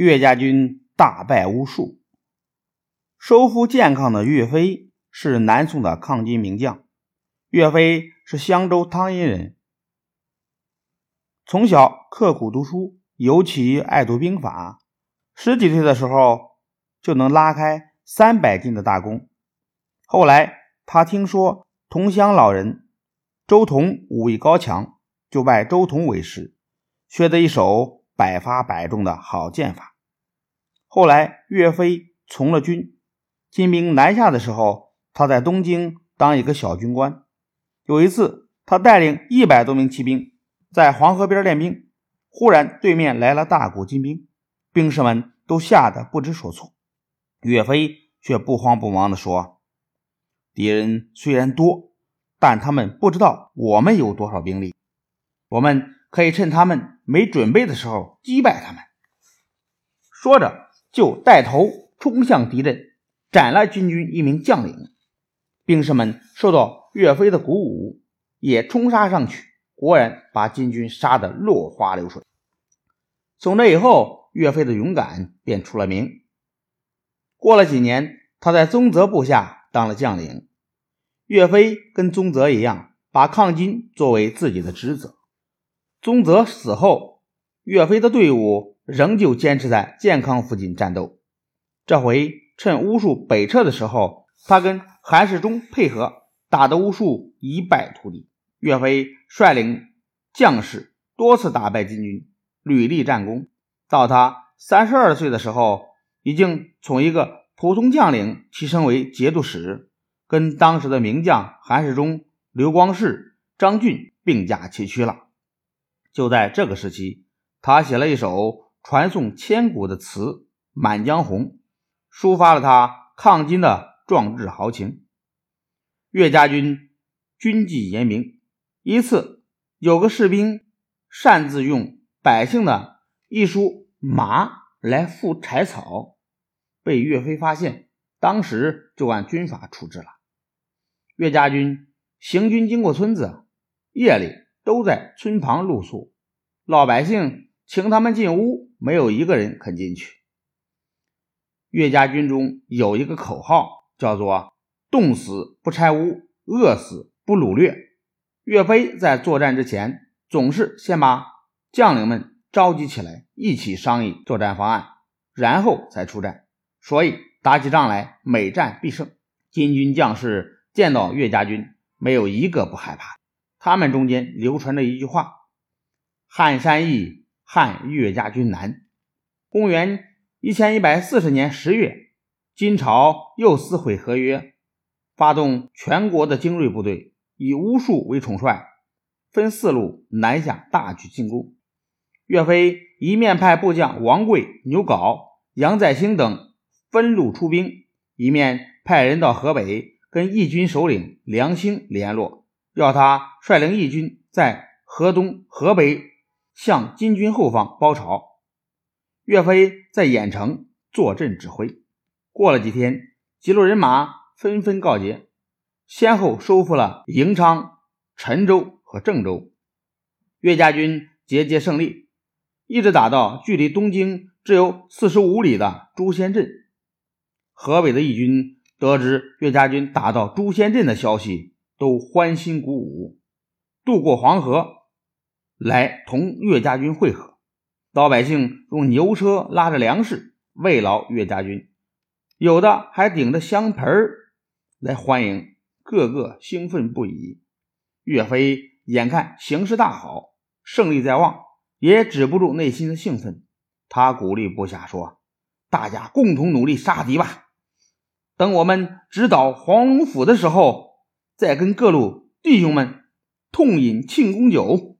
岳家军大败巫术，收复健康的岳飞是南宋的抗金名将。岳飞是襄州汤阴人，从小刻苦读书，尤其爱读兵法。十几岁的时候就能拉开三百斤的大弓。后来他听说同乡老人周同武艺高强，就拜周同为师，学得一手百发百中的好剑法。后来岳飞从了军，金兵南下的时候，他在东京当一个小军官。有一次，他带领一百多名骑兵在黄河边练兵，忽然对面来了大股金兵。兵士们都吓得不知所措，岳飞却不慌不忙地说：“敌人虽然多，但他们不知道我们有多少兵力，我们可以趁他们没准备的时候击败他们。”说着，就带头冲向敌阵，斩了金军一名将领。兵士们受到岳飞的鼓舞，也冲杀上去，果然把金军杀得落花流水。从这以后，岳飞的勇敢便出了名。过了几年，他在宗泽部下当了将领。岳飞跟宗泽一样，把抗金作为自己的职责。宗泽死后，岳飞的队伍仍旧坚持在健康附近战斗。这回趁巫术北撤的时候，他跟韩世忠配合，打得巫术一败涂地。岳飞率领将士多次打败金军，屡立战功。到他三十二岁的时候，已经从一个普通将领提升为节度使，跟当时的名将韩世忠、刘光世、张俊并驾齐驱了。就在这个时期，他写了一首传颂千古的词《满江红》，抒发了他抗金的壮志豪情。岳家军军纪严明，一次有个士兵擅自用百姓的。一书麻来赴柴草，被岳飞发现，当时就按军法处置了。岳家军行军经过村子，夜里都在村旁露宿，老百姓请他们进屋，没有一个人肯进去。岳家军中有一个口号，叫做“冻死不拆屋，饿死不掳掠”。岳飞在作战之前，总是先把将领们。召集起来，一起商议作战方案，然后才出战。所以打起仗来，每战必胜。金军将士见到岳家军，没有一个不害怕。他们中间流传着一句话：“汉山易，汉岳家军难。”公元一千一百四十年十月，金朝又撕毁合约，发动全国的精锐部队，以巫术为统帅，分四路南下，大举进攻。岳飞一面派部将王贵、牛皋、杨再兴等分路出兵，一面派人到河北跟义军首领梁兴联络，要他率领义军在河东、河北向金军后方包抄。岳飞在郾城坐镇指挥。过了几天，几路人马纷纷告捷，先后收复了营昌、陈州和郑州。岳家军节节胜利。一直打到距离东京只有四十五里的朱仙镇，河北的义军得知岳家军打到朱仙镇的消息，都欢欣鼓舞，渡过黄河来同岳家军会合。老百姓用牛车拉着粮食慰劳岳家军，有的还顶着香盆来欢迎，个个兴奋不已。岳飞眼看形势大好，胜利在望。也止不住内心的兴奋，他鼓励部下说：“大家共同努力杀敌吧！等我们直捣黄龙府的时候，再跟各路弟兄们痛饮庆功酒。”